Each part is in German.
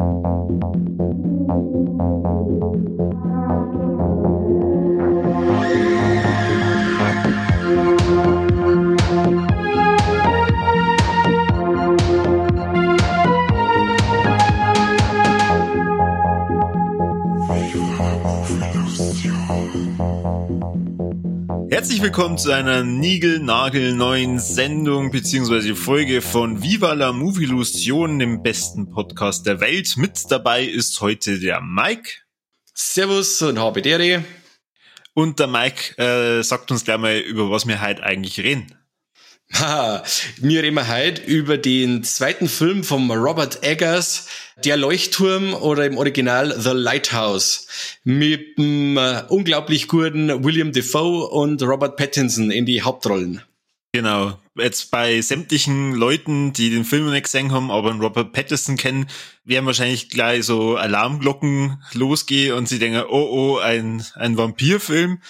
Thank you. Willkommen zu einer niegelnagelneuen Sendung bzw. Folge von Viva la Movilusion, dem besten Podcast der Welt. Mit dabei ist heute der Mike. Servus und habe Dere. Und der Mike äh, sagt uns gleich mal, über was wir heute eigentlich reden. Haha, wir reden heute über den zweiten Film von Robert Eggers, Der Leuchtturm oder im Original The Lighthouse, mit dem äh, unglaublich guten William Defoe und Robert Pattinson in die Hauptrollen. Genau. Jetzt bei sämtlichen Leuten, die den Film noch nicht gesehen haben, aber einen Robert Pattinson kennen, werden wahrscheinlich gleich so Alarmglocken losgehen und sie denken, oh oh, ein, ein Vampirfilm.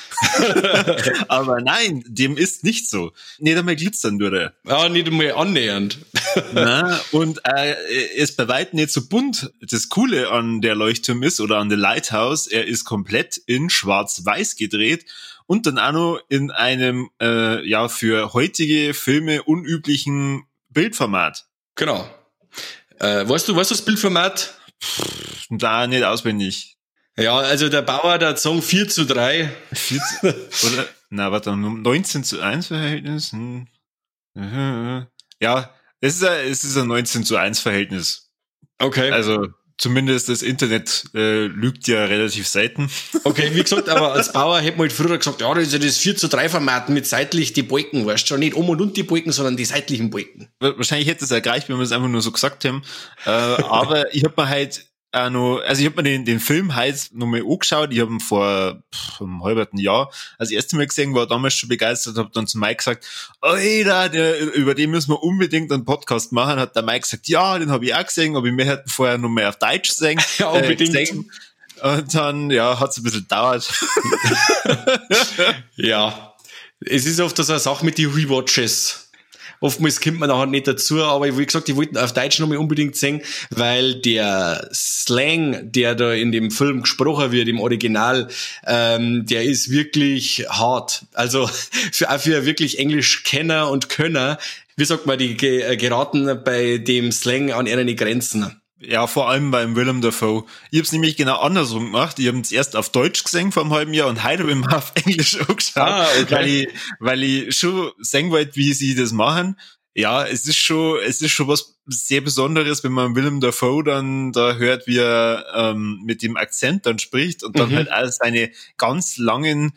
aber nein, dem ist nicht so. Nicht einmal glitzern würde. Ja, nicht einmal annähernd. Na, und äh, er ist bei weitem nicht so bunt. Das Coole an der Leuchtturm ist oder an der Lighthouse, er ist komplett in schwarz-weiß gedreht und dann auch noch in einem äh, ja für heutige Filme unüblichen Bildformat. Genau. Äh, weißt du, weißt du das Bildformat? Pff, da nicht auswendig. Ja, also der Bauer, der Song 4 zu 3. 4 zu, oder, na, warte, 19 zu 1 Verhältnis. Hm. Ja, es ist ein, es ist ein 19 zu 1 Verhältnis. Okay. Also, zumindest das Internet äh, lügt ja relativ selten. Okay, wie gesagt, aber als Bauer hätte man halt früher gesagt, ja, das ist ja das 4 zu 3 Format mit seitlich die Balken, weißt du schon, nicht um und und die Balken, sondern die seitlichen Balken. Wahrscheinlich hätte es erreicht, wenn wir es einfach nur so gesagt haben. Äh, aber ich habe mir halt auch noch, also ich habe mir den, den Film halt nochmal angeschaut, ich habe ihn vor pff, einem halben Jahr als erstes Mal gesehen, war damals schon begeistert, habe dann zu Mike gesagt, Alter, der, über den müssen wir unbedingt einen Podcast machen, hat der Mike gesagt, ja, den habe ich auch gesehen, aber wir hätten vorher nochmal auf Deutsch gesehen. Ja, unbedingt. Äh, gesehen. Und dann, ja, hat es ein bisschen gedauert. ja. Es ist oft so eine Sache mit den Rewatches oftmals kommt man nachher nicht dazu, aber wie gesagt, ich wollte auf Deutsch nochmal unbedingt sehen, weil der Slang, der da in dem Film gesprochen wird, im Original, ähm, der ist wirklich hart. Also für, auch für wirklich Englisch-Kenner und Könner, wie sagt man, die äh, geraten bei dem Slang an ihre Grenzen. Ja, vor allem beim Willem Dafoe. Ich habe es nämlich genau andersrum gemacht. Ich habe es erst auf Deutsch gesehen vor einem halben Jahr und heute habe ich mal auf Englisch angeschaut, ah, okay. weil, ich, weil ich schon sehen wollte, wie sie das machen. Ja, es ist schon, es ist schon was sehr Besonderes, wenn man Willem Dafoe dann da hört, wie er ähm, mit dem Akzent dann spricht und dann mhm. halt all seine ganz langen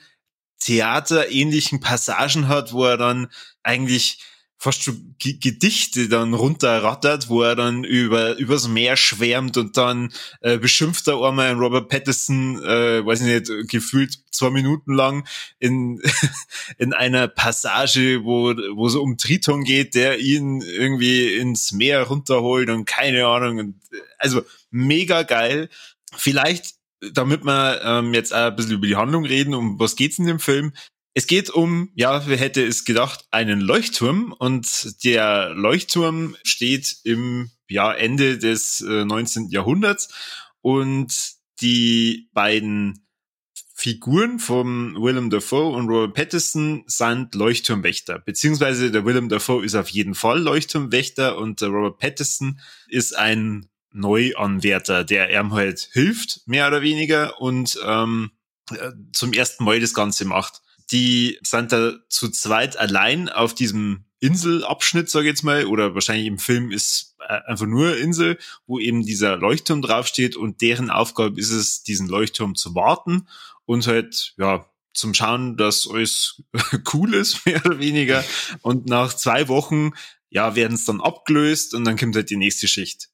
theaterähnlichen Passagen hat, wo er dann eigentlich fast schon G Gedichte dann runterrattert, wo er dann über übers Meer schwärmt und dann äh, beschimpft er einmal einen Robert Pattinson, äh, weiß ich nicht, gefühlt zwei Minuten lang in in einer Passage, wo wo es um Triton geht, der ihn irgendwie ins Meer runterholt und keine Ahnung und also mega geil. Vielleicht damit wir ähm, jetzt auch ein bisschen über die Handlung reden, um was geht's in dem Film? Es geht um, ja, wer hätte es gedacht, einen Leuchtturm. Und der Leuchtturm steht im ja, Ende des äh, 19. Jahrhunderts. Und die beiden Figuren von Willem Dafoe und Robert Pattinson sind Leuchtturmwächter, beziehungsweise der Willem Dafoe ist auf jeden Fall Leuchtturmwächter und der Robert Pattinson ist ein Neuanwärter, der ihm halt hilft, mehr oder weniger, und ähm, äh, zum ersten Mal das Ganze macht die sind da zu zweit allein auf diesem Inselabschnitt, sage ich jetzt mal, oder wahrscheinlich im Film ist äh, einfach nur Insel, wo eben dieser Leuchtturm draufsteht und deren Aufgabe ist es, diesen Leuchtturm zu warten und halt, ja, zum Schauen, dass alles cool ist, mehr oder weniger. Und nach zwei Wochen, ja, werden es dann abgelöst und dann kommt halt die nächste Schicht.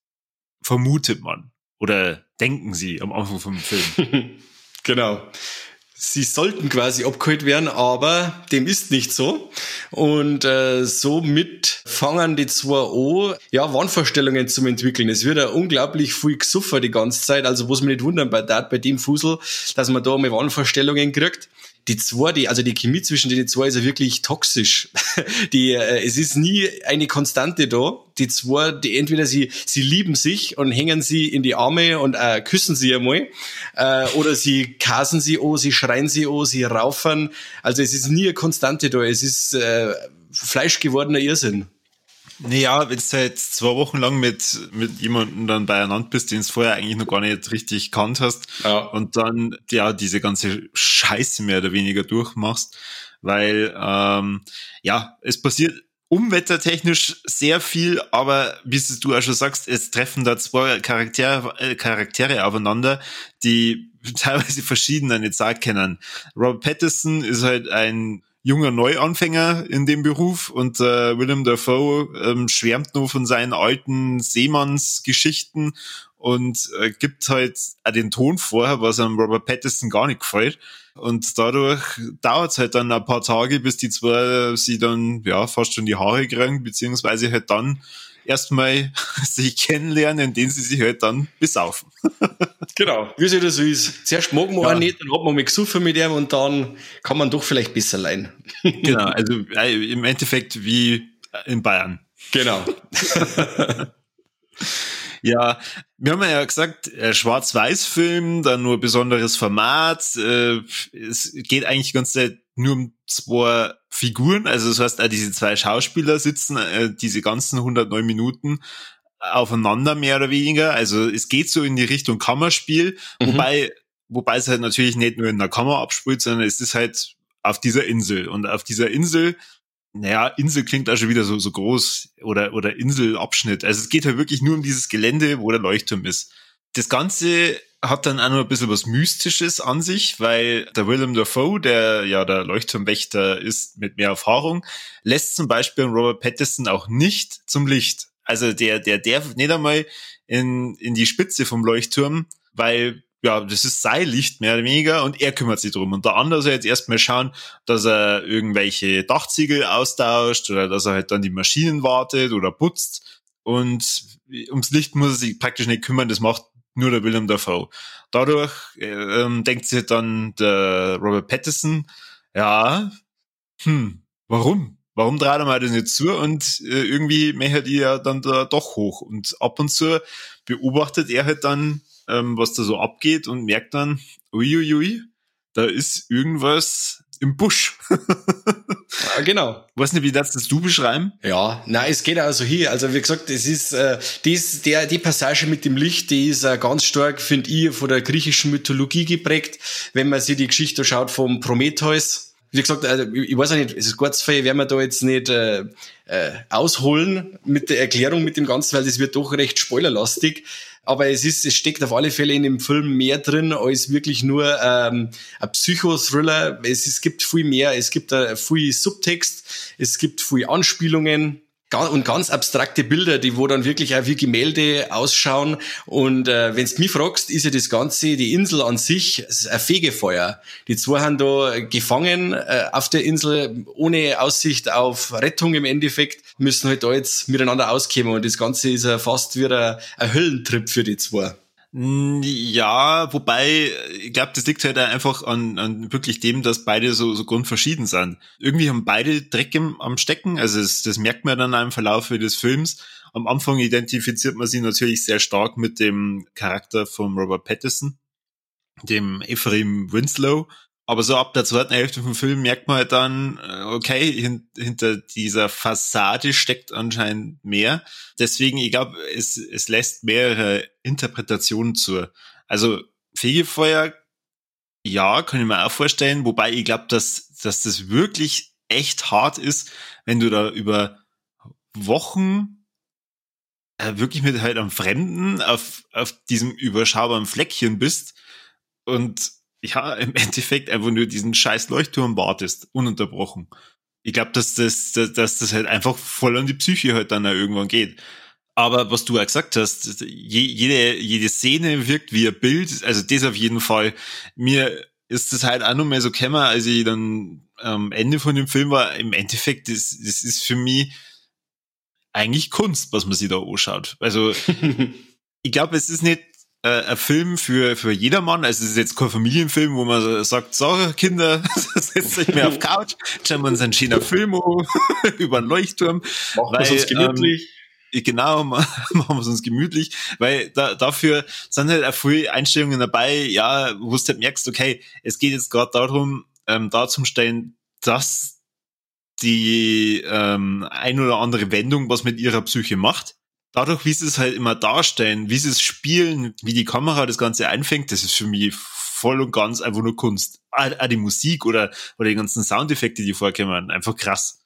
Vermutet man. Oder denken sie am Anfang vom Film. genau sie sollten quasi abgeholt werden, aber dem ist nicht so. Und äh, somit fangen die zwei an, ja, Wahnvorstellungen zu entwickeln. Es wird ja unglaublich viel gesuffert die ganze Zeit, also was mich nicht wundern bei, dat, bei dem Fusel, dass man da mal Wahnvorstellungen kriegt. Die zwei, die, also die Chemie zwischen den zwei ist ja wirklich toxisch. Die, äh, es ist nie eine Konstante da. Die zwei, die entweder sie, sie lieben sich und hängen sie in die Arme und äh, küssen sie einmal, äh, oder sie kasen sie oh, sie schreien sie oh, sie raufen. Also es ist nie eine Konstante da. Es ist äh, fleischgewordener Irrsinn. Naja, wenn du halt zwei Wochen lang mit, mit jemandem dann beieinander bist, den du vorher eigentlich noch gar nicht richtig kannt hast ja. und dann ja diese ganze Scheiße mehr oder weniger durchmachst, weil ähm, ja, es passiert umwettertechnisch sehr viel, aber wie du auch schon sagst, es treffen da zwei Charaktere, äh, Charaktere aufeinander, die teilweise verschiedener nicht sagen können. Robert Pattinson ist halt ein junger Neuanfänger in dem Beruf und äh, Willem Dafoe ähm, schwärmt nur von seinen alten Seemannsgeschichten und äh, gibt halt auch den Ton vor, was einem Robert Pattinson gar nicht gefällt. Und dadurch dauert es halt dann ein paar Tage, bis die zwei sie dann ja fast schon die Haare kriegen, beziehungsweise halt dann erstmal sich kennenlernen, indem sie sich halt dann besaufen. genau, wie sie das so ist. Zuerst mag man ja. nicht, dann hat man mal gesuffen mit ihm und dann kann man doch vielleicht besser leihen. genau, also äh, im Endeffekt wie in Bayern. Genau. Ja, wir haben ja gesagt, äh, Schwarz-Weiß-Film, dann nur besonderes Format. Äh, es geht eigentlich ganz nur um zwei Figuren. Also das heißt, auch diese zwei Schauspieler sitzen äh, diese ganzen 109 Minuten aufeinander mehr oder weniger. Also es geht so in die Richtung Kammerspiel, mhm. wobei wobei es halt natürlich nicht nur in der Kammer abspielt, sondern es ist halt auf dieser Insel und auf dieser Insel naja, Insel klingt auch schon wieder so, so groß oder, oder Inselabschnitt. Also es geht halt wirklich nur um dieses Gelände, wo der Leuchtturm ist. Das Ganze hat dann auch noch ein bisschen was Mystisches an sich, weil der Willem Dafoe, der ja der Leuchtturmwächter ist mit mehr Erfahrung, lässt zum Beispiel Robert Pattinson auch nicht zum Licht. Also der, der darf nicht einmal in, in die Spitze vom Leuchtturm, weil ja, das ist sein Licht mehr oder weniger und er kümmert sich drum. Und der andere soll jetzt erstmal schauen, dass er irgendwelche Dachziegel austauscht oder dass er halt dann die Maschinen wartet oder putzt. Und ums Licht muss er sich praktisch nicht kümmern, das macht nur der Willem Dafoe. Dadurch ähm, denkt sich dann der Robert Pattinson, ja, hm, warum? Warum dreht er mal das nicht zu? Und äh, irgendwie mächert ihr ja dann da doch hoch. Und ab und zu beobachtet er halt dann ähm, was da so abgeht und merkt dann, uiuiui, da ist irgendwas im Busch. ja, genau. Weiß nicht, wie das, das du beschreiben? Ja, na, es geht also hier. Also wie gesagt, es ist äh, dies, der die Passage mit dem Licht, die ist äh, ganz stark, finde ich, von der griechischen Mythologie geprägt. Wenn man sich die Geschichte schaut vom Prometheus, wie gesagt, also ich weiß auch nicht, es ist gut Fall, werden wir da jetzt nicht äh, äh, ausholen mit der Erklärung mit dem Ganzen, weil das wird doch recht spoilerlastig. Aber es ist, es steckt auf alle Fälle in dem Film mehr drin als wirklich nur ähm, ein Psychothriller. Es, es gibt viel mehr, es gibt äh, viel Subtext, es gibt viel Anspielungen und ganz abstrakte Bilder, die wo dann wirklich auch wie Gemälde ausschauen. Und äh, wenn du mich fragst, ist ja das Ganze, die Insel an sich, ein Fegefeuer. Die zwei haben da gefangen äh, auf der Insel, ohne Aussicht auf Rettung im Endeffekt, müssen halt da jetzt miteinander auskommen. Und das Ganze ist ja fast wie ein, ein Höllentrip für die zwei. Ja, wobei, ich glaube, das liegt halt einfach an, an wirklich dem, dass beide so, so grundverschieden sind. Irgendwie haben beide Dreck im, am Stecken, also das, das merkt man dann im Verlauf des Films. Am Anfang identifiziert man sie natürlich sehr stark mit dem Charakter von Robert Pattinson, dem Ephraim Winslow, aber so ab der zweiten Hälfte vom Film merkt man halt dann, äh, okay, hint, hinter dieser Fassade steckt anscheinend mehr. Deswegen, ich glaube, es, es lässt mehrere Interpretationen zu. Also Fegefeuer, ja, kann ich mir auch vorstellen, wobei ich glaube, dass, dass das wirklich echt hart ist, wenn du da über Wochen äh, wirklich mit halt einem Fremden auf, auf diesem überschaubaren Fleckchen bist und ja, im Endeffekt einfach nur diesen scheiß Leuchtturm wartest, ununterbrochen. Ich glaube, dass das, dass, dass das halt einfach voll an die Psyche halt dann irgendwann geht. Aber was du ja gesagt hast, jede, jede Szene wirkt wie ein Bild, also das auf jeden Fall. Mir ist das halt auch noch mal so gekommen, als ich dann am Ende von dem Film war, im Endeffekt, das, das ist für mich eigentlich Kunst, was man sich da anschaut. Also, ich glaube, es ist nicht äh, ein Film für, für jedermann. Also es ist jetzt kein Familienfilm, wo man sagt, so Kinder, setzt euch mehr auf Couch, schauen wir uns einen schönen Film über einen Leuchtturm. Machen wir uns gemütlich. Ähm, genau, machen wir es uns gemütlich, weil da, dafür sind halt auch viele Einstellungen dabei, ja, wo du halt merkst, okay, es geht jetzt gerade darum, ähm, darzustellen, dass die ähm, ein oder andere Wendung was mit ihrer Psyche macht dadurch, wie sie es halt immer darstellen, wie sie es spielen, wie die Kamera das Ganze einfängt, das ist für mich voll und ganz einfach nur Kunst. Auch die Musik oder, oder die ganzen Soundeffekte, die vorkommen, einfach krass.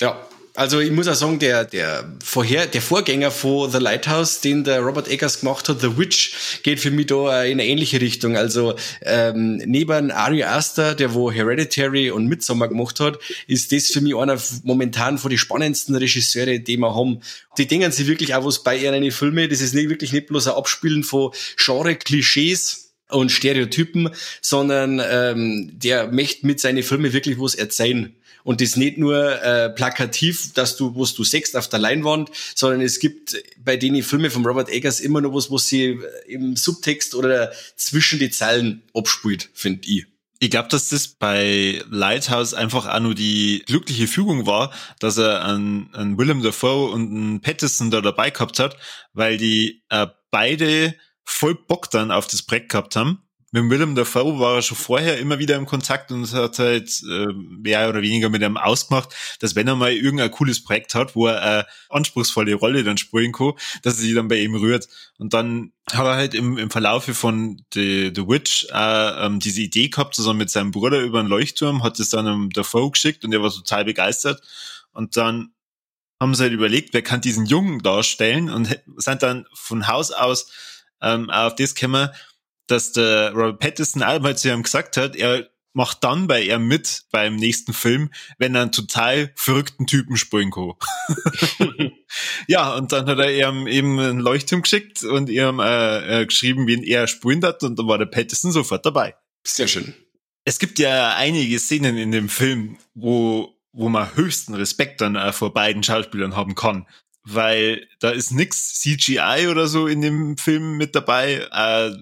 Ja, also ich muss auch sagen, der, der, vorher, der Vorgänger von The Lighthouse, den der Robert Eggers gemacht hat, The Witch, geht für mich da in eine ähnliche Richtung. Also ähm, neben Ari Aster, der wo Hereditary und Midsommar gemacht hat, ist das für mich einer momentan von den spannendsten Regisseure, die wir haben. Die denken sich wirklich auch was bei ihren Filmen. Das ist nicht wirklich nicht bloß ein Abspielen von Genre-Klischees, und Stereotypen, sondern ähm, der möchte mit seinen Filmen wirklich was erzählen. Und das nicht nur äh, plakativ, dass du, was du sechst auf der Leinwand, sondern es gibt bei den Filmen von Robert Eggers immer noch was, was sie im Subtext oder zwischen die Zeilen abspielt, finde ich. Ich glaube, dass das bei Lighthouse einfach auch nur die glückliche Fügung war, dass er einen, einen Willem Dafoe und einen Patterson da dabei gehabt hat, weil die äh, beide voll Bock dann auf das Projekt gehabt haben mit Willem Dafoe war er schon vorher immer wieder im Kontakt und hat halt äh, mehr oder weniger mit ihm ausgemacht, dass wenn er mal irgendein cooles Projekt hat, wo er eine anspruchsvolle Rolle dann spielen kann, dass er sich dann bei ihm rührt. Und dann hat er halt im, im Verlaufe von The, The Witch äh, ähm, diese Idee gehabt, zusammen mit seinem Bruder über einen Leuchtturm, hat es dann dem Dafoe geschickt und er war total begeistert. Und dann haben sie halt überlegt, wer kann diesen Jungen darstellen und sind dann von Haus aus ähm, auf das gekommen, dass der Robert Pattinson einmal zu ihm gesagt hat, er macht dann bei er mit beim nächsten Film, wenn er einen total verrückten Typen spielen kann. ja, und dann hat er ihm eben einen Leuchtturm geschickt und ihm äh, äh, geschrieben, wen er spielen hat und dann war der Pattinson sofort dabei. Sehr schön. Es gibt ja einige Szenen in dem Film, wo, wo man höchsten Respekt dann äh, vor beiden Schauspielern haben kann weil da ist nix CGI oder so in dem Film mit dabei. Äh,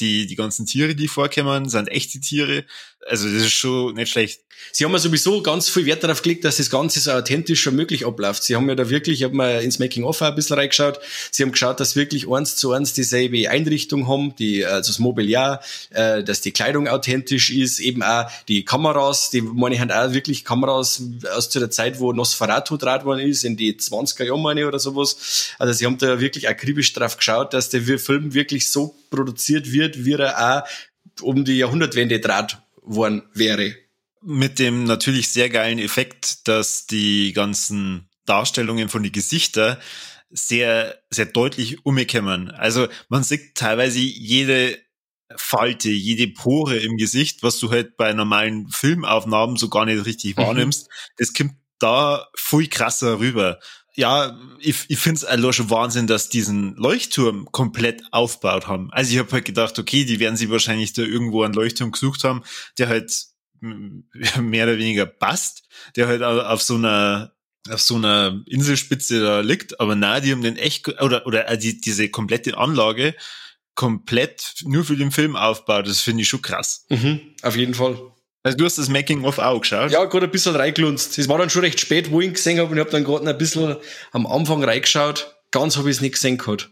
die, die ganzen Tiere, die vorkommen, sind echte Tiere. Also das ist schon nicht schlecht. Sie haben ja sowieso ganz viel Wert darauf gelegt, dass das Ganze so authentisch wie möglich abläuft. Sie haben ja da wirklich, ich habe mal ins Making-of ein bisschen reingeschaut, Sie haben geschaut, dass wirklich eins zu eins dieselbe Einrichtung haben, die, also das Mobiliar, äh, dass die Kleidung authentisch ist, eben auch die Kameras, die meine ich, haben auch wirklich Kameras aus zu der Zeit, wo Nosferatu draht worden ist, in die 20er Jahre meine oder sowas. Also sie haben da wirklich akribisch drauf geschaut, dass der Film wirklich so produziert wird, wie er auch um die Jahrhundertwende draht worden wäre. Mit dem natürlich sehr geilen Effekt, dass die ganzen Darstellungen von den Gesichter sehr, sehr deutlich umgekommen. Also man sieht teilweise jede Falte, jede Pore im Gesicht, was du halt bei normalen Filmaufnahmen so gar nicht richtig mhm. wahrnimmst. Das kommt da viel krasser rüber ja, ich, ich finde es also schon Wahnsinn, dass diesen Leuchtturm komplett aufgebaut haben. Also ich habe halt gedacht, okay, die werden sich wahrscheinlich da irgendwo einen Leuchtturm gesucht haben, der halt mehr oder weniger passt, der halt auf so einer auf so einer Inselspitze da liegt, aber na, die haben den echt oder oder äh, die, diese komplette Anlage komplett nur für den Film aufgebaut. Das finde ich schon krass. Mhm, auf jeden Fall. Also du hast das Making-of auch geschaut? Ja, gerade ein bisschen reingelunzt. Es war dann schon recht spät, wo ich ihn gesehen habe und ich habe dann gerade ein bisschen am Anfang reingeschaut. Ganz habe ich es nicht gesehen gehabt.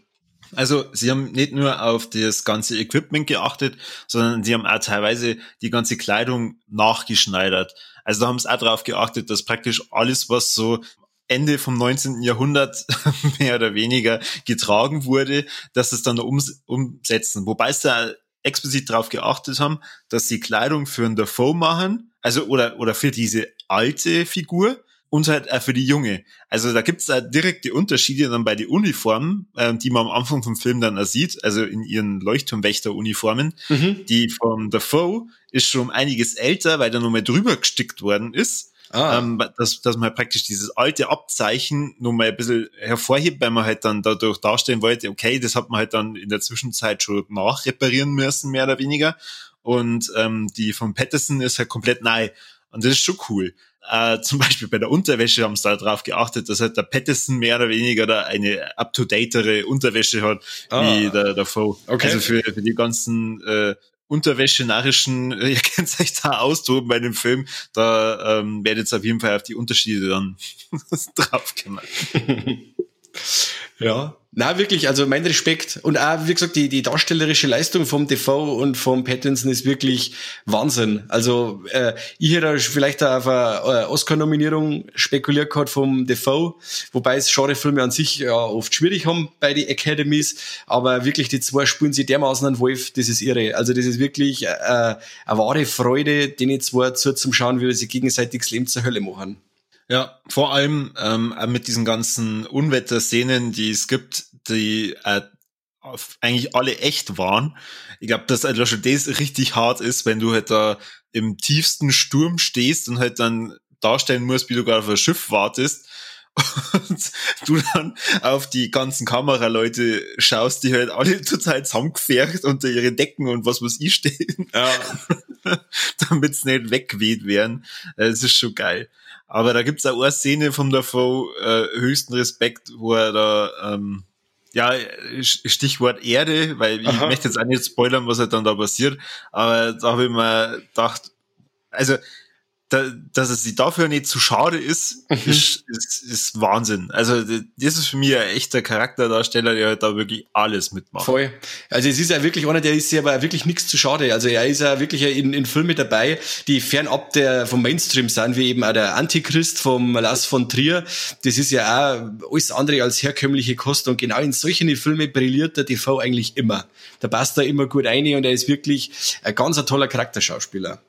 Also sie haben nicht nur auf das ganze Equipment geachtet, sondern sie haben auch teilweise die ganze Kleidung nachgeschneidert. Also da haben sie auch darauf geachtet, dass praktisch alles, was so Ende vom 19. Jahrhundert mehr oder weniger getragen wurde, dass es dann umsetzen. Wobei es da explizit darauf geachtet haben, dass sie Kleidung für einen Dafoe machen, also oder, oder für diese alte Figur und halt auch für die junge. Also da gibt's da direkte Unterschiede dann bei den Uniformen, äh, die man am Anfang vom Film dann auch sieht, also in ihren Leuchtturmwächter-Uniformen. Mhm. Die von Dafoe ist schon einiges älter, weil da nochmal drüber gestickt worden ist. Ah. Ähm, dass, dass man praktisch dieses alte Abzeichen nur mal ein bisschen hervorhebt, weil man halt dann dadurch darstellen wollte, okay, das hat man halt dann in der Zwischenzeit schon nachreparieren müssen, mehr oder weniger. Und ähm, die von Patterson ist halt komplett neu. Und das ist schon cool. Äh, zum Beispiel bei der Unterwäsche haben sie da drauf geachtet, dass halt der Patterson mehr oder weniger da eine up-to-datere Unterwäsche hat, ah. wie der, der Foe. Okay. Also für, für die ganzen äh, Unterwäsche-narrischen, ihr kennt euch da austoben bei dem Film, da ähm, werdet ihr auf jeden Fall auf die Unterschiede dann drauf gemacht. Ja, na wirklich, also mein Respekt und auch, wie gesagt, die, die darstellerische Leistung vom Defoe und vom Pattinson ist wirklich Wahnsinn. Also äh, ich hätte vielleicht auf eine äh, Oscar-Nominierung spekuliert gehabt vom Defoe, wobei es Genrefilme an sich ja oft schwierig haben bei den Academies, aber wirklich die zwei spulen sie dermaßen an Wolf, das ist irre. Also das ist wirklich äh, eine wahre Freude, den zwei zu zum Schauen, wie sie gegenseitig das Leben zur Hölle machen. Ja, vor allem ähm, mit diesen ganzen Unwetterszenen, die es gibt, die äh, eigentlich alle echt waren. Ich glaube, dass halt schon das richtig hart ist, wenn du halt da im tiefsten Sturm stehst und halt dann darstellen musst, wie du gerade auf ein Schiff wartest und du dann auf die ganzen Kameraleute schaust, die halt alle total zusammengefährt unter ihre Decken und was muss ich stehen, ja. damit es nicht weggeweht werden. Das ist schon geil. Aber da gibt's auch eine Szene vom Dafoe, äh, höchsten Respekt, wo er da, ähm, ja, Stichwort Erde, weil Aha. ich möchte jetzt auch nicht spoilern, was halt dann da passiert, aber da habe ich mir gedacht, also da, dass es sie dafür nicht zu schade ist, mhm. ist, ist, ist Wahnsinn. Also das ist für mich ein echter Charakterdarsteller, der halt da wirklich alles mitmacht. Voll. Also es ist ja wirklich einer, der ist ja aber wirklich nichts zu schade. Also er ist ja wirklich in, in Filmen dabei, die fernab der vom Mainstream sind, wie eben auch der Antichrist vom Lars von Trier. Das ist ja auch alles andere als herkömmliche Kost und genau in solchen Filmen brilliert der TV eigentlich immer. Da passt er immer gut rein und er ist wirklich ein ganz ein toller Charakterschauspieler.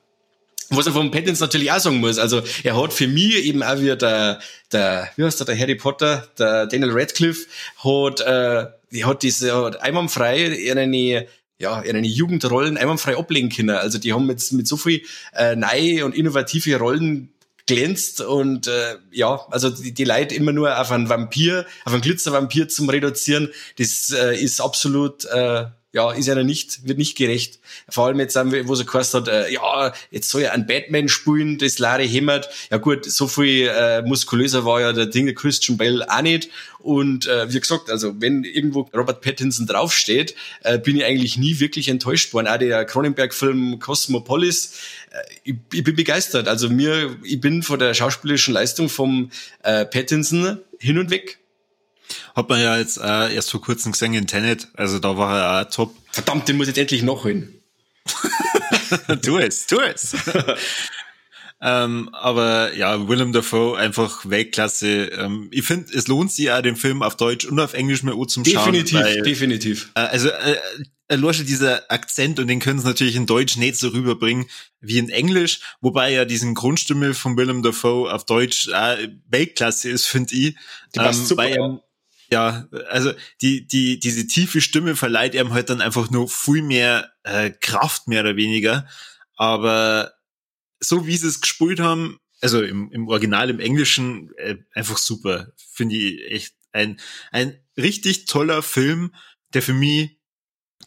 Was er vom Pattinson natürlich auch sagen muss, also er hat für mich eben auch wieder der, der wie heißt der, der Harry Potter, der Daniel Radcliffe, hat, äh, er hat diese, hat einwandfrei eine, ja, eine Jugendrollen einwandfrei ablegen können. Also die haben jetzt mit so viel äh, neue und innovative Rollen glänzt und äh, ja, also die, die Leute immer nur auf einen Vampir, auf einen Glitzervampir zum reduzieren, das äh, ist absolut äh, ja, ist einer nicht, wird nicht gerecht. Vor allem jetzt, wo sie gehört hat, äh, ja, jetzt soll er einen Batman spielen, das Larry hämmert. Ja gut, so viel äh, muskulöser war ja der Ding der Christian Bell auch nicht. Und äh, wie gesagt, also wenn irgendwo Robert Pattinson draufsteht, äh, bin ich eigentlich nie wirklich enttäuscht worden. Auch der Cronenberg-Film Cosmopolis, äh, ich, ich bin begeistert. Also mir, ich bin vor der schauspielerischen Leistung vom äh, Pattinson hin und weg. Hat man ja jetzt äh, erst vor kurzem gesehen in Tenet, also da war er auch top. Verdammt, den muss ich jetzt endlich noch hin. tu es, tu es. ähm, aber ja, Willem Dafoe einfach Weltklasse. Ähm, ich finde, es lohnt sich auch den Film auf Deutsch und auf Englisch mehr zum Schauen. Definitiv, weil, definitiv. Äh, also äh, Losche dieser Akzent und den können sie natürlich in Deutsch nicht so rüberbringen wie in Englisch, wobei ja diesen Grundstimme von Willem Dafoe auf Deutsch äh, Weltklasse ist, finde ich. Die passt ähm, super. Ja, also die, die, diese tiefe Stimme verleiht ihm halt dann einfach nur viel mehr äh, Kraft, mehr oder weniger. Aber so wie sie es gespielt haben, also im, im Original, im Englischen, äh, einfach super. Finde ich echt ein, ein richtig toller Film, der für mich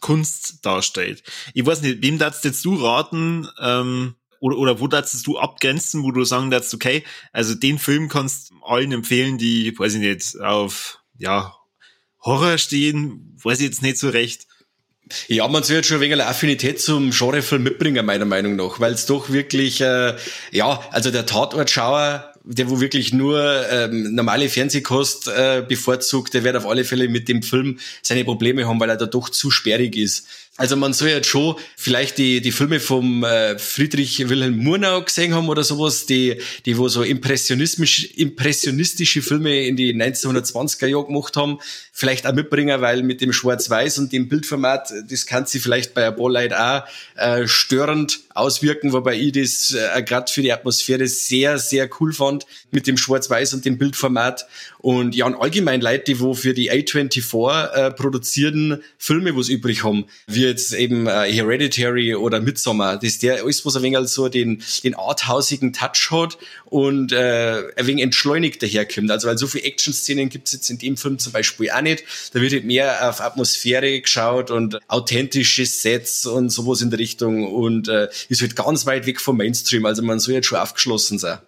Kunst darstellt. Ich weiß nicht, wem darfst jetzt du raten, ähm, oder, oder wo darfst du abgrenzen, wo du sagen darfst, okay, also den Film kannst allen empfehlen, die, weiß ich nicht, auf ja, Horror stehen, weiß ich jetzt nicht so recht. Ja, man soll jetzt schon ein wenig Affinität zum Genrefilm mitbringen, meiner Meinung nach, weil es doch wirklich, äh, ja, also der Tatortschauer, der wo wirklich nur ähm, normale Fernsehkost äh, bevorzugt, der wird auf alle Fälle mit dem Film seine Probleme haben, weil er da doch zu sperrig ist. Also man soll jetzt schon vielleicht die, die Filme vom äh, Friedrich Wilhelm Murnau gesehen haben oder sowas, die, die wo so impressionistisch, impressionistische Filme in die 1920er Jahre gemacht haben, vielleicht auch mitbringen, weil mit dem Schwarz-Weiß und dem Bildformat, das kann sich vielleicht bei ein paar Leuten auch äh, störend auswirken, wobei ich das äh, gerade für die Atmosphäre sehr, sehr cool fand mit dem Schwarz-Weiß und dem Bildformat. Und ja, und allgemein Leute, die wo für die A24 äh, produzierten Filme was übrig haben, wie jetzt eben äh, Hereditary oder Midsommar, das ist der alles, was ein wenig so den, den arthausigen Touch hat und äh, ein wenig entschleunigt daherkommt. Also weil so viele Action-Szenen gibt es jetzt in dem Film zum Beispiel auch nicht. Da wird halt mehr auf Atmosphäre geschaut und authentische Sets und sowas in der Richtung und äh, ist halt ganz weit weg vom Mainstream. Also man soll jetzt schon aufgeschlossen sein.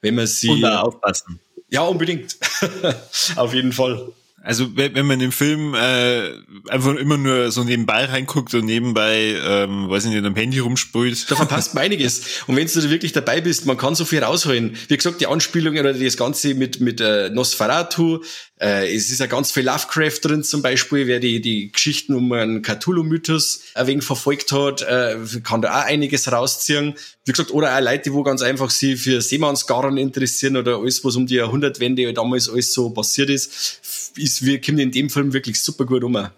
wenn man sie. Und aufpassen. Ja, unbedingt. Auf jeden Fall. Also wenn, man im Film äh, einfach immer nur so nebenbei reinguckt und nebenbei, ähm, weiß ich nicht, am Handy rumsprüht. Da verpasst man einiges. Und wenn du wirklich dabei bist, man kann so viel rausholen. Wie gesagt, die Anspielungen oder das Ganze mit, mit äh, Nosferatu, äh, es ist ja ganz viel Lovecraft drin zum Beispiel, wer die, die Geschichten um einen Cthulhu-Mythos ein wenig verfolgt hat, äh, kann da auch einiges rausziehen. Wie gesagt, oder auch Leute, die wo ganz einfach sich für Seemannsgarn interessieren oder alles, was um die Jahrhundertwende damals alles so passiert ist, ist, wir kommen in dem Film wirklich super gut um.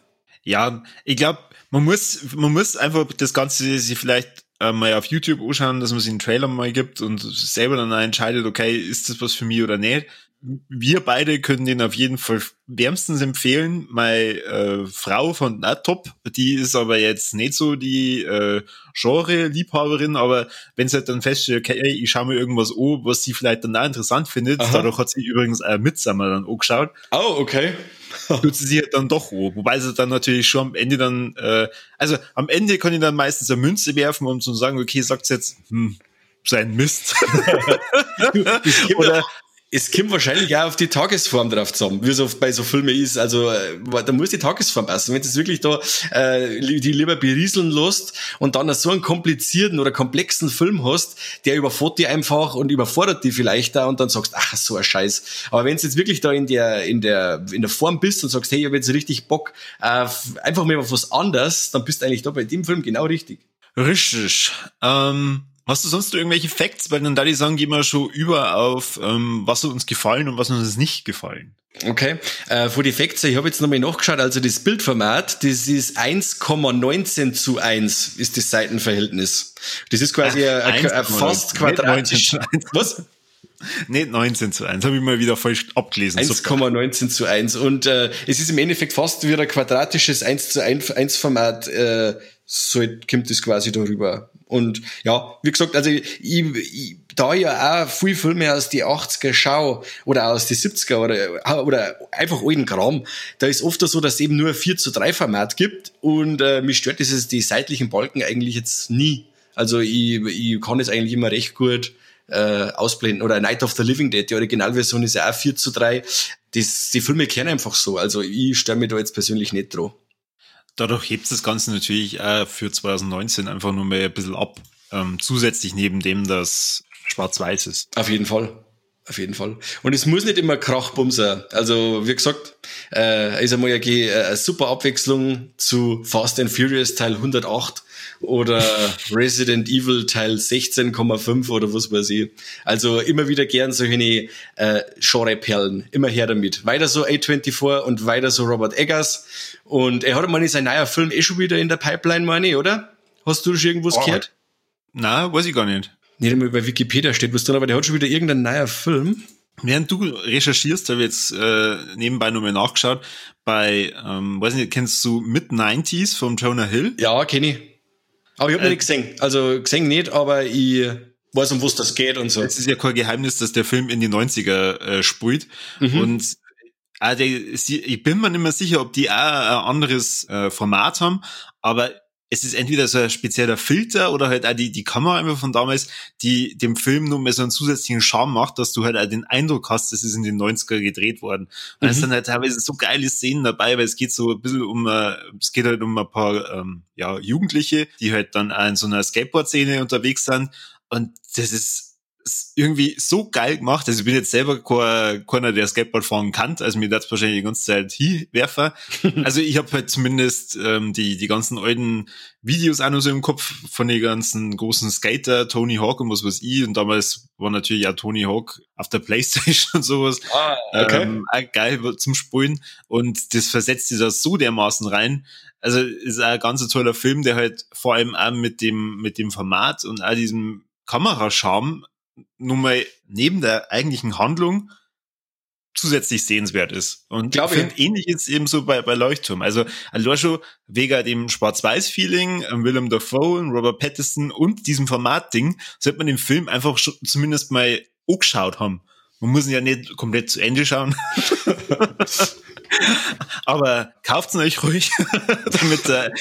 Ja, ich glaube, man muss, man muss einfach das Ganze sich vielleicht äh, mal auf YouTube anschauen, dass man sich einen Trailer mal gibt und selber dann entscheidet, okay, ist das was für mich oder nicht wir beide können den auf jeden Fall wärmstens empfehlen. Meine äh, Frau von na, top, die ist aber jetzt nicht so die äh, Genre-Liebhaberin, aber wenn sie halt dann feststellt, okay, ich schaue mir irgendwas an, was sie vielleicht dann auch interessant findet, Aha. dadurch hat sie übrigens auch Midsummer dann angeschaut. Oh, okay. tut sie sich halt dann doch an. Wobei sie dann natürlich schon am Ende dann, äh, also am Ende kann ich dann meistens eine Münze werfen, um zu sagen, okay, sagt jetzt, hm, sein Mist. Oder es kommt wahrscheinlich auch auf die Tagesform drauf zusammen, wie es oft bei so Filmen ist. Also äh, da muss die Tagesform passen. Wenn du es wirklich da äh, die lieber berieseln lässt und dann so einen komplizierten oder komplexen Film hast, der überfordert die einfach und überfordert die vielleicht da und dann sagst, ach so ein Scheiß. Aber wenn du jetzt wirklich da in der in der in der Form bist und sagst, hey, ich habe jetzt richtig Bock, äh, einfach mal auf was anderes, dann bist du eigentlich da bei dem Film genau richtig. Richtig. Ähm Hast du sonst irgendwelche Facts? Weil dann da die sagen, gehen wir schon über auf, ähm, was uns gefallen und was uns nicht gefallen. Okay, äh, vor die Facts, ich habe jetzt nochmal nachgeschaut, also das Bildformat, das ist 1,19 zu 1 ist das Seitenverhältnis. Das ist quasi Ach, ein, ein fast quadratisch. Was? Nicht 19 zu 1, habe ich mal wieder falsch abgelesen. 1,19 zu 1. Und äh, es ist im Endeffekt fast wie ein quadratisches 1 zu 1 Format, äh, so kommt es quasi darüber. Und ja, wie gesagt, also ich, ich, da ja auch viel Filme aus die 80er schau oder aus die 70er oder, oder einfach alten Kram, da ist oft so, dass es eben nur ein 4 zu 3 Format gibt und äh, mich stört dieses, die seitlichen Balken eigentlich jetzt nie. Also ich, ich kann es eigentlich immer recht gut äh, ausblenden. Oder Night of the Living Dead, die Originalversion ist ja auch 4 zu 3. Das, die Filme kennen einfach so. Also ich störe mich da jetzt persönlich nicht drauf dadurch hebt das Ganze natürlich auch für 2019 einfach nur mehr ein bisschen ab. Ähm, zusätzlich neben dem, dass schwarz-weiß ist. Auf jeden Fall. Auf jeden Fall. Und es muss nicht immer Krachbum sein. Also, wie gesagt, äh, ist einmal eine, eine super Abwechslung zu Fast and Furious Teil 108 oder Resident Evil Teil 16,5 oder was weiß ich. Also immer wieder gern solche äh, Genre-Perlen. Immer her damit. Weiter so A24 und weiter so Robert Eggers. Und er hat mal sein neuer Film eh schon wieder in der Pipeline, meine ich, oder? Hast du schon irgendwas oh. gehört? Na, weiß ich gar nicht. Nicht einmal bei Wikipedia steht was drin, aber der hat schon wieder irgendein neuer Film. Während du recherchierst, habe ich jetzt äh, nebenbei nochmal nachgeschaut, bei, ähm, weiß nicht, kennst du Mid-90s von Jonah Hill? Ja, kenne ich. Aber ich habe äh, nicht gesehen. Also gesehen nicht, aber ich weiß, um was das geht und so. Es ist ja kein Geheimnis, dass der Film in die 90er äh, sprüht. Mhm. Und der, ich bin mir nicht mehr sicher, ob die auch ein anderes äh, Format haben, aber es ist entweder so ein spezieller Filter oder halt auch die, die Kamera einfach von damals, die dem Film nur mehr so einen zusätzlichen Charme macht, dass du halt auch den Eindruck hast, das ist in den 90er gedreht worden. Und mhm. es sind halt teilweise so geile Szenen dabei, weil es geht so ein bisschen um, äh, es geht halt um ein paar, ähm, ja, Jugendliche, die halt dann auch in so einer Skateboard-Szene unterwegs sind. Und das ist, irgendwie so geil gemacht. Also ich bin jetzt selber keiner, der Skateboard fahren kann, also mir das wahrscheinlich die ganze Zeit hinwerfen. also ich habe halt zumindest ähm, die, die ganzen alten Videos auch noch so im Kopf von den ganzen großen Skater, Tony Hawk und was weiß ich. Und damals war natürlich auch Tony Hawk auf der Playstation und sowas. Ah, okay. Ähm, auch geil zum Spulen. Und das versetzt sich da so dermaßen rein. Also ist auch ein ganz toller Film, der halt vor allem auch mit dem, mit dem Format und all diesem Kamerascharme nun mal neben der eigentlichen Handlung zusätzlich sehenswert ist. Und ich finde ähnlich ist eben so bei, bei Leuchtturm. Also allein wegen dem Schwarz-Weiß-Feeling, ähm, Willem Dafoe, Robert Pattinson und diesem Format-Ding, sollte man den Film einfach schon zumindest mal angeschaut haben. Man muss ihn ja nicht komplett zu Ende schauen. Aber kauft's euch ruhig, damit der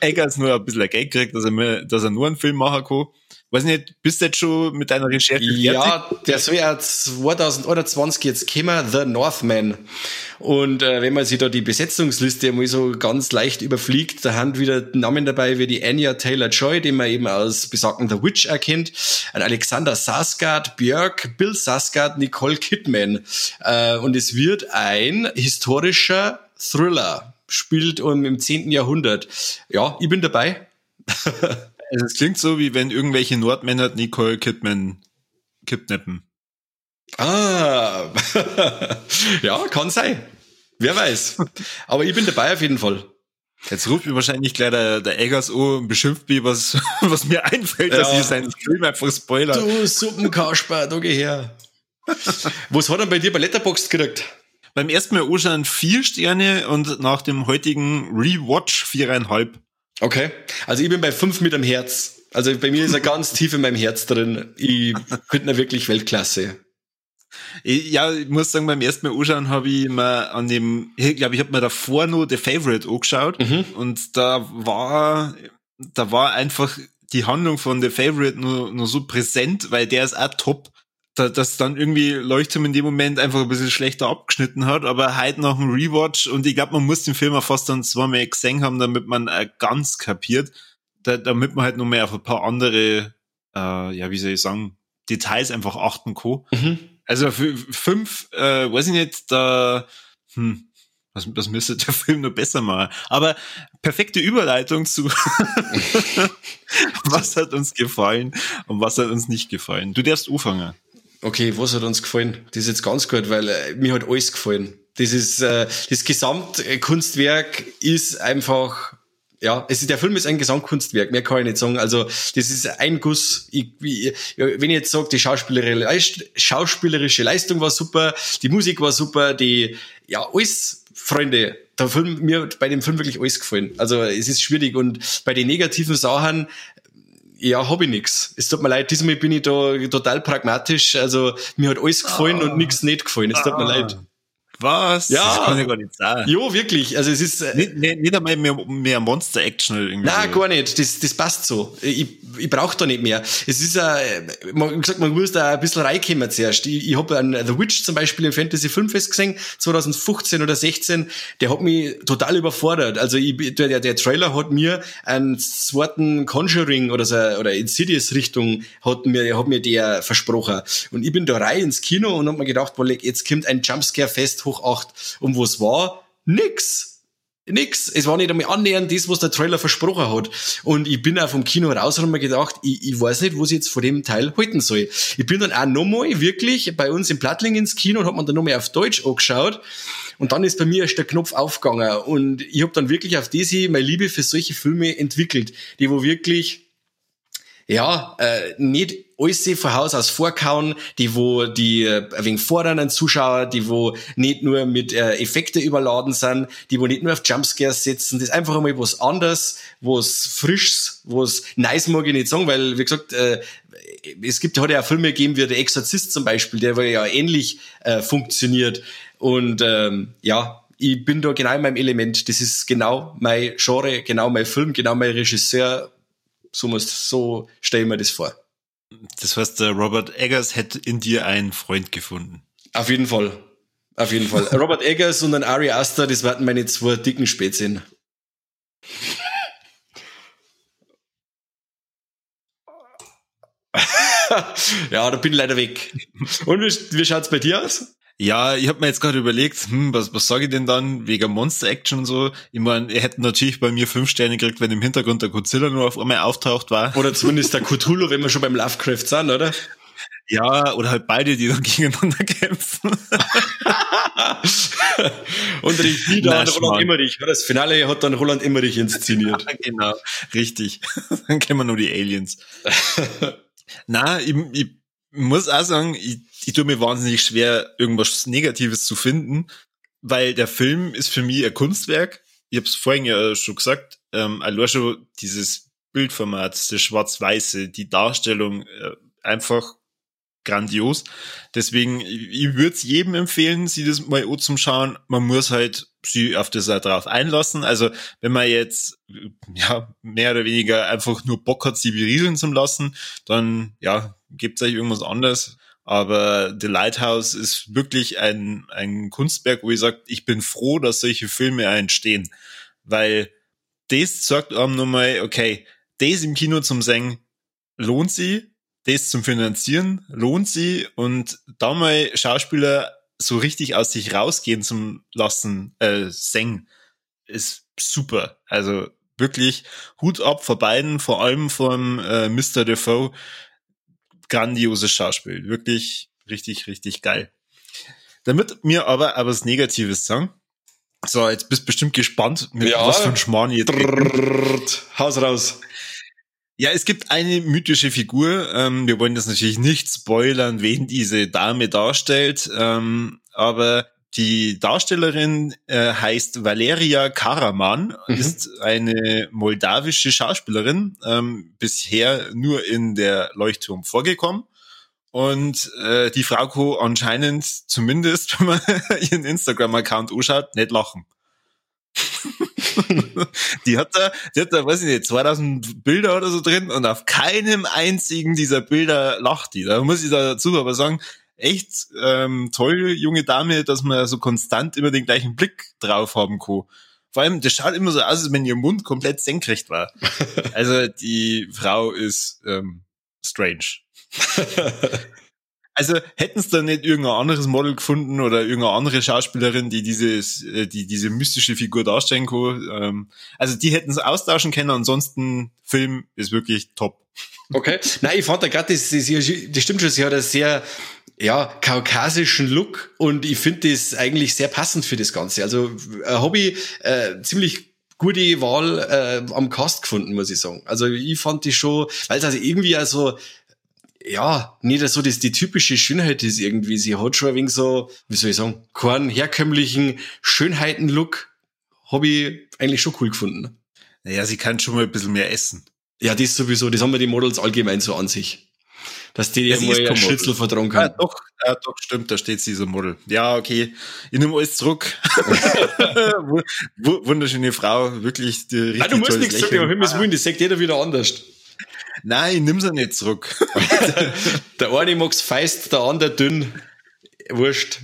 Eggers nur ein bisschen Geld kriegt, dass er, mir, dass er nur einen Film machen kann. Weiß nicht, bist du jetzt schon mit deiner Recherche Ja, der soll ja 2021 jetzt kommen, The Northman. Und äh, wenn man sich da die Besetzungsliste mal so ganz leicht überfliegt, da haben wieder Namen dabei wie die Anya Taylor-Joy, die man eben aus besagten The Witch erkennt, ein Alexander Sasgard, Björk, Bill Sasgard, Nicole Kidman. Äh, und es wird ein historischer Thriller, spielt um, im 10. Jahrhundert. Ja, ich bin dabei. Also es klingt so, wie wenn irgendwelche Nordmänner Nicole Kidman kidnappen. Ah, ja, kann sein. Wer weiß. Aber ich bin dabei auf jeden Fall. Jetzt ruft mir wahrscheinlich gleich der, der Eggers an und beschimpft mich, was, was mir einfällt, ja. dass ich seinen Film einfach spoiler. Du Suppenkasper, da geh her. was hat er bei dir bei Letterboxd gekriegt? Beim ersten Mal anschauen vier Sterne und nach dem heutigen Rewatch viereinhalb. Okay. Also ich bin bei fünf mit dem Herz. Also bei mir ist er ganz tief in meinem Herz drin. Ich finde ihn wirklich Weltklasse. Ja, ich muss sagen, beim ersten Mal anschauen habe ich mir an dem, ich glaube, ich habe mir davor nur The Favorite angeschaut mhm. und da war, da war einfach die Handlung von The Favorite nur, nur so präsent, weil der ist auch top da, das dann irgendwie Leuchtturm in dem Moment einfach ein bisschen schlechter abgeschnitten hat, aber halt nach dem Rewatch und ich glaube, man muss den Film auch fast dann zweimal gesehen haben, damit man äh, ganz kapiert, da, damit man halt noch mehr auf ein paar andere, äh, ja, wie soll ich sagen, Details einfach achten kann. Mhm. Also für fünf, äh, weiß ich nicht, da, hm, das, das müsste der Film nur besser machen. Aber perfekte Überleitung zu was hat uns gefallen und was hat uns nicht gefallen. Du darfst anfangen. Okay, was hat uns gefallen? Das ist jetzt ganz gut, weil äh, mir hat alles gefallen. Das ist äh, das Gesamtkunstwerk ist einfach ja, es ist, der Film ist ein Gesamtkunstwerk, mehr kann ich nicht sagen. Also, das ist ein Guss. Ich, ich, wenn ich jetzt sage, die schauspielerische, Leistung war super, die Musik war super, die, ja, alles, Freunde, der Film, mir bei dem Film wirklich alles gefallen. Also, es ist schwierig und bei den negativen Sachen, ja, hab ich nix. Es tut mir leid, diesmal bin ich da total pragmatisch. Also mir hat alles gefallen ah. und nichts nicht gefallen. Es tut mir ah. leid. Was? Ja. Das kann ich gar nicht sagen. Jo, wirklich. Also es ist. Äh, nicht, nicht, nicht einmal mehr, mehr Monster-Action irgendwie. Nein, gar nicht. Das, das passt so. Ich, ich brauche da nicht mehr. Es ist äh, man gesagt, man muss da ein bisschen reinkommen zuerst. Ich, ich habe an The Witch zum Beispiel im Fantasy Filmfest gesehen, 2015 oder 16, der hat mich total überfordert. Also ich, der, der Trailer hat mir einen zweiten Conjuring oder so, oder Insidious Richtung hat mir, hat mir der versprochen. Und ich bin da rein ins Kino und hab mir gedacht, boah, jetzt kommt ein Jumpscare fest hoch acht. Und was war? Nix. Nix. Es war nicht einmal annähernd das, was der Trailer versprochen hat. Und ich bin auch vom Kino raus und habe mir gedacht, ich, ich weiß nicht, was ich jetzt von dem Teil halten soll. Ich bin dann auch nochmal wirklich bei uns in Plattling ins Kino und habe mir dann nochmal auf Deutsch angeschaut. Und dann ist bei mir erst der Knopf aufgegangen. Und ich habe dann wirklich auf diese meine Liebe für solche Filme entwickelt, die wo wirklich ja, äh, nicht alles von Haus aus vorkauen, die wo die äh, ein wenig fordern Zuschauer, die wo nicht nur mit äh, Effekte überladen sind, die wo nicht nur auf Jumpscares setzen, das ist einfach einmal was anderes, was frischs, was nice mag ich nicht sagen, weil wie gesagt, äh, es gibt hat ja auch Filme gegeben wie der Exorzist zum Beispiel, der ja ähnlich äh, funktioniert und ähm, ja, ich bin da genau in meinem Element. Das ist genau mein Genre, genau mein Film, genau mein Regisseur so muss, so stelle ich mir das vor. Das heißt, der Robert Eggers hätte in dir einen Freund gefunden. Auf jeden Fall. Auf jeden Fall. Robert Eggers und ein Ari Aster, das werden meine zwei dicken Spätzchen. ja, da bin ich leider weg. Und wie, wie schaut's bei dir aus? Ja, ich habe mir jetzt gerade überlegt, hm, was, was sage ich denn dann wegen Monster Action und so? Ich meine, er hätte natürlich bei mir fünf Sterne gekriegt, wenn im Hintergrund der Godzilla nur auf einmal auftaucht war. Oder zumindest der Cthulhu, wenn wir schon beim Lovecraft sind, oder? Ja, oder halt beide, die dann gegeneinander kämpfen. und Regie da hat Roland Emmerich. Das Finale hat dann Roland Emmerich inszeniert. genau, richtig. dann kennen wir nur die Aliens. Na, ich, ich muss auch sagen, ich, ich tue mir wahnsinnig schwer, irgendwas Negatives zu finden, weil der Film ist für mich ein Kunstwerk. Ich habe es vorhin ja schon gesagt, ähm, allein schon dieses Bildformat, das Schwarz-Weiße, die Darstellung, äh, einfach grandios. Deswegen, ich würde es jedem empfehlen, sie das mal zum Schauen. Man muss halt sie auf das auch drauf einlassen. Also wenn man jetzt ja mehr oder weniger einfach nur Bock hat, sie berieseln zu lassen, dann ja, gibt es euch irgendwas anderes. Aber The Lighthouse ist wirklich ein, ein Kunstwerk, wo ich sage, ich bin froh, dass solche Filme entstehen. Weil das sagt einem nochmal, okay, das im Kino zum Singen lohnt sie, das zum Finanzieren lohnt sie und da mal Schauspieler so richtig aus sich rausgehen zum lassen, äh, singen, ist super. Also wirklich Hut ab vor beiden, vor allem vom äh, Mr. Defoe. Grandioses Schauspiel. Wirklich richtig, richtig geil. Damit mir aber aber was Negatives sagen. So, jetzt bist du bestimmt gespannt, mit ja. was für ein Schmarrn jetzt. Haus raus. Ja, es gibt eine mythische Figur. Ähm, wir wollen das natürlich nicht spoilern, wen diese Dame darstellt. Ähm, aber die Darstellerin äh, heißt Valeria Karaman, mhm. ist eine moldawische Schauspielerin, ähm, bisher nur in der Leuchtturm vorgekommen. Und äh, die Frau kann anscheinend, zumindest wenn man ihren Instagram-Account anschaut, nicht lachen. die hat da, die hat da, weiß ich nicht, 2000 Bilder oder so drin und auf keinem einzigen dieser Bilder lacht die. Da muss ich dazu aber sagen, echt ähm, toll, junge Dame, dass man so konstant immer den gleichen Blick drauf haben kann. Vor allem, das schaut immer so aus, als wenn ihr Mund komplett senkrecht war. Also die Frau ist ähm, strange. Also hätten es da nicht irgendein anderes Model gefunden oder irgendeine andere Schauspielerin, die dieses, äh, die diese mystische Figur darstellen kann. Ähm, also die hätten es austauschen können. Ansonsten Film ist wirklich top. Okay. Nein, ich fand da gerade, das, das, das stimmt schon, sie hat einen sehr ja, kaukasischen Look und ich finde das eigentlich sehr passend für das Ganze. Also äh, Hobby äh, ziemlich gute Wahl äh, am Cast gefunden, muss ich sagen. Also ich fand die schon, weil es also irgendwie also ja, nicht so dass die typische Schönheit ist irgendwie. Sie hat schon ein wenig so, wie soll ich sagen, keinen herkömmlichen Schönheiten-Look. Habe ich eigentlich schon cool gefunden. Naja, sie kann schon mal ein bisschen mehr essen. Ja, das sowieso. Das haben wir die Models allgemein so an sich. Dass die ja, mal ein Schnitzel vertrauen kann. Ja, doch, ja, doch, stimmt, da steht sie so Model. Ja, okay. Ich nehme alles zurück. Wunderschöne Frau, wirklich die richtig Nein, du musst nichts sagen, um Himmels Willen, das sagt jeder wieder anders. Nein, nimm sie nicht zurück. der eine mag's feist, der andere dünn. Wurscht.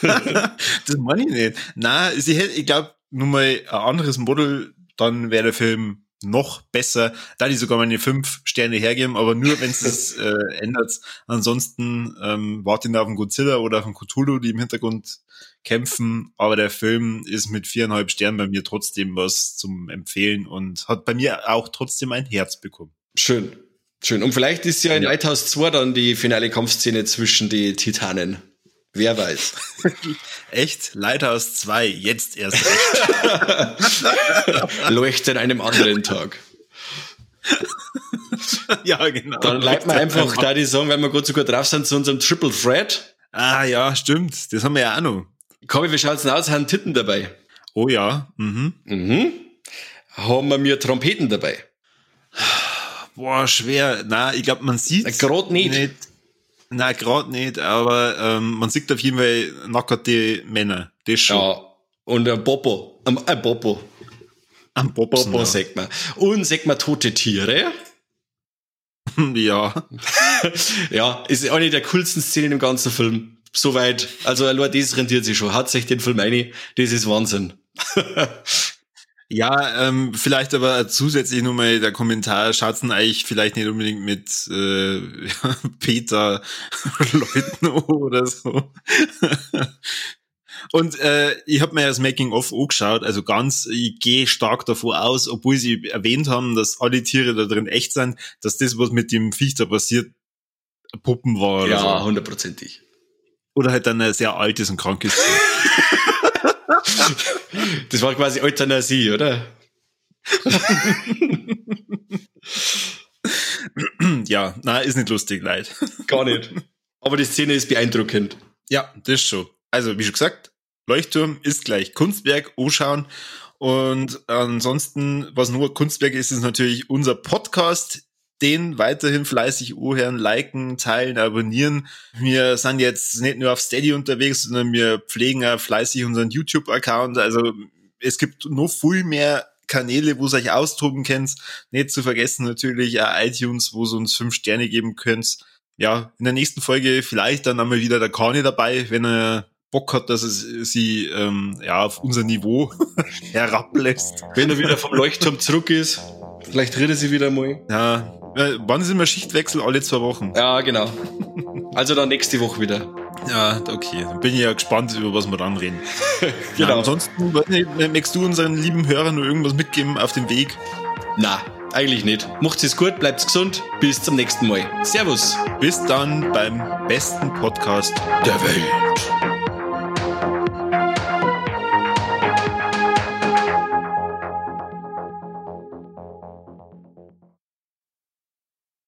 das meine ich nicht. Nein, sie hätte, ich glaube, nur mal ein anderes Model, dann wäre der Film noch besser. Da die sogar meine fünf Sterne hergeben, aber nur wenn es äh, ändert. Ansonsten ähm, warten auf einen Godzilla oder auf einen Cthulhu, die im Hintergrund kämpfen. Aber der Film ist mit viereinhalb Sternen bei mir trotzdem was zum Empfehlen und hat bei mir auch trotzdem ein Herz bekommen. Schön. Schön. Und vielleicht ist ja in ja. Lighthouse 2 dann die finale Kampfszene zwischen die Titanen. Wer weiß. Echt? Lighthouse 2, jetzt erst recht. Leuchte an einem anderen Tag. ja, genau. Dann bleibt man einfach da die sagen, wenn wir gut so gut drauf sind, zu unserem Triple Threat. Ah ja, stimmt. Das haben wir ja auch noch. Kobi, wie schaut's denn aus? Haben Titten dabei? Oh ja. Mhm. Mhm. Haben wir mir Trompeten dabei? Boah, schwer. Na, ich glaube, man sieht gerade nicht. nicht. Nein, gerade nicht, aber ähm, man sieht auf jeden Fall nackerte Männer. Das schon. Ja, und ein Popo. Ein, ein Popo. Ein Popo, Popo ja. sagt man. Und sagt man tote Tiere. ja. ja, ist eine der coolsten Szenen im ganzen Film. Soweit. Also, allein das rentiert sich schon. Hat sich den Film eine. Das ist Wahnsinn. Ja, ähm, vielleicht aber zusätzlich nochmal der Kommentar, schaut's eigentlich vielleicht nicht unbedingt mit äh, Peter Leuten oder so. Und äh, ich habe mir das Making-of angeschaut, also ganz, ich gehe stark davor aus, obwohl sie erwähnt haben, dass alle Tiere da drin echt sind, dass das, was mit dem Viech da passiert, Puppen war. Oder ja, hundertprozentig. So. Oder halt dann ein sehr altes und krankes Tier. Das war quasi Euthanasie, oder? ja, na, ist nicht lustig, leid. Gar nicht. Aber die Szene ist beeindruckend. Ja, das schon. Also, wie schon gesagt, Leuchtturm ist gleich Kunstwerk, anschauen. Und ansonsten, was nur Kunstwerk ist, ist natürlich unser Podcast, den weiterhin fleißig anhören, liken, teilen, abonnieren. Wir sind jetzt nicht nur auf Steady unterwegs, sondern wir pflegen auch fleißig unseren YouTube-Account. Also es gibt noch viel mehr Kanäle, wo ihr euch austoben könnt. Nicht zu vergessen natürlich iTunes, wo ihr uns fünf Sterne geben könnt. Ja, in der nächsten Folge vielleicht dann einmal wieder der Kani dabei, wenn er Bock hat, dass es sie ähm, ja auf unser Niveau herablässt. Wenn er wieder vom Leuchtturm zurück ist, vielleicht redet sie wieder mal. Ja, wann ist immer Schichtwechsel? Alle zwei Wochen. Ja, genau. Also dann nächste Woche wieder. Ja, okay. Dann bin ich ja gespannt, über was wir dann reden. genau. Ja, ansonsten, möchtest du unseren lieben Hörern nur irgendwas mitgeben auf dem Weg? Na, eigentlich nicht. Macht's es gut, bleibt gesund. Bis zum nächsten Mal. Servus. Bis dann beim besten Podcast der Welt.